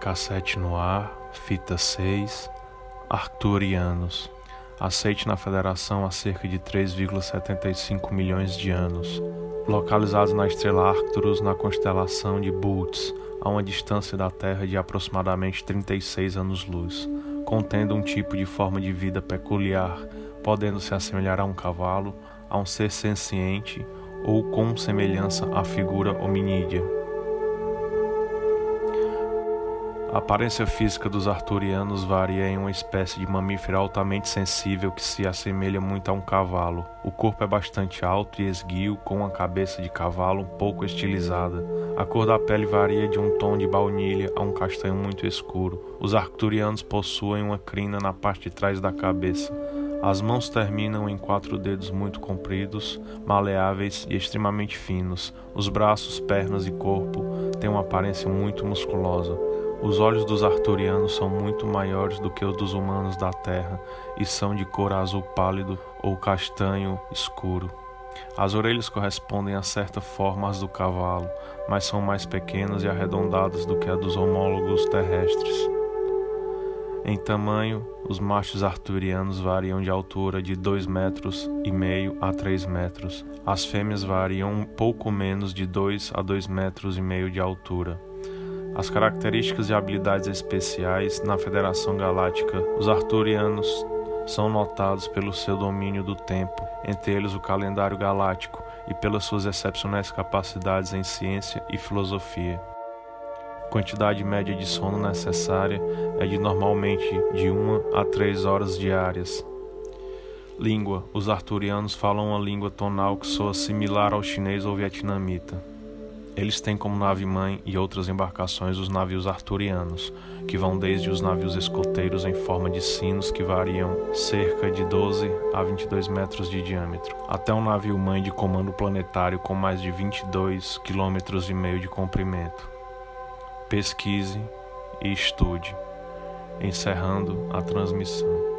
Cassete no ar, fita 6, Arcturianos. Aceite na Federação há cerca de 3,75 milhões de anos. Localizados na estrela Arcturus, na constelação de Bootes, a uma distância da Terra de aproximadamente 36 anos-luz, contendo um tipo de forma de vida peculiar, podendo se assemelhar a um cavalo, a um ser senciente ou com semelhança à figura hominídea. A aparência física dos arturianos varia em uma espécie de mamífero altamente sensível que se assemelha muito a um cavalo. O corpo é bastante alto e esguio, com uma cabeça de cavalo um pouco estilizada. A cor da pele varia de um tom de baunilha a um castanho muito escuro. Os arturianos possuem uma crina na parte de trás da cabeça. As mãos terminam em quatro dedos muito compridos, maleáveis e extremamente finos. Os braços, pernas e corpo têm uma aparência muito musculosa. Os olhos dos arturianos são muito maiores do que os dos humanos da Terra e são de cor azul pálido ou castanho escuro. As orelhas correspondem a certa forma às do cavalo, mas são mais pequenas e arredondadas do que a dos homólogos terrestres. Em tamanho, os machos arturianos variam de altura de 2 metros e meio a 3 metros. As fêmeas variam um pouco menos de 2 a 2 metros e meio de altura. As características e habilidades especiais na Federação Galáctica, os arturianos são notados pelo seu domínio do tempo, entre eles o calendário galáctico, e pelas suas excepcionais capacidades em ciência e filosofia. Quantidade média de sono necessária é de normalmente de 1 a 3 horas diárias. Língua: Os arturianos falam uma língua tonal que soa similar ao chinês ou vietnamita. Eles têm como nave-mãe e outras embarcações os navios arturianos, que vão desde os navios escoteiros em forma de sinos que variam cerca de 12 a 22 metros de diâmetro, até um navio-mãe de comando planetário com mais de 22 quilômetros e meio de comprimento. Pesquise e estude, encerrando a transmissão.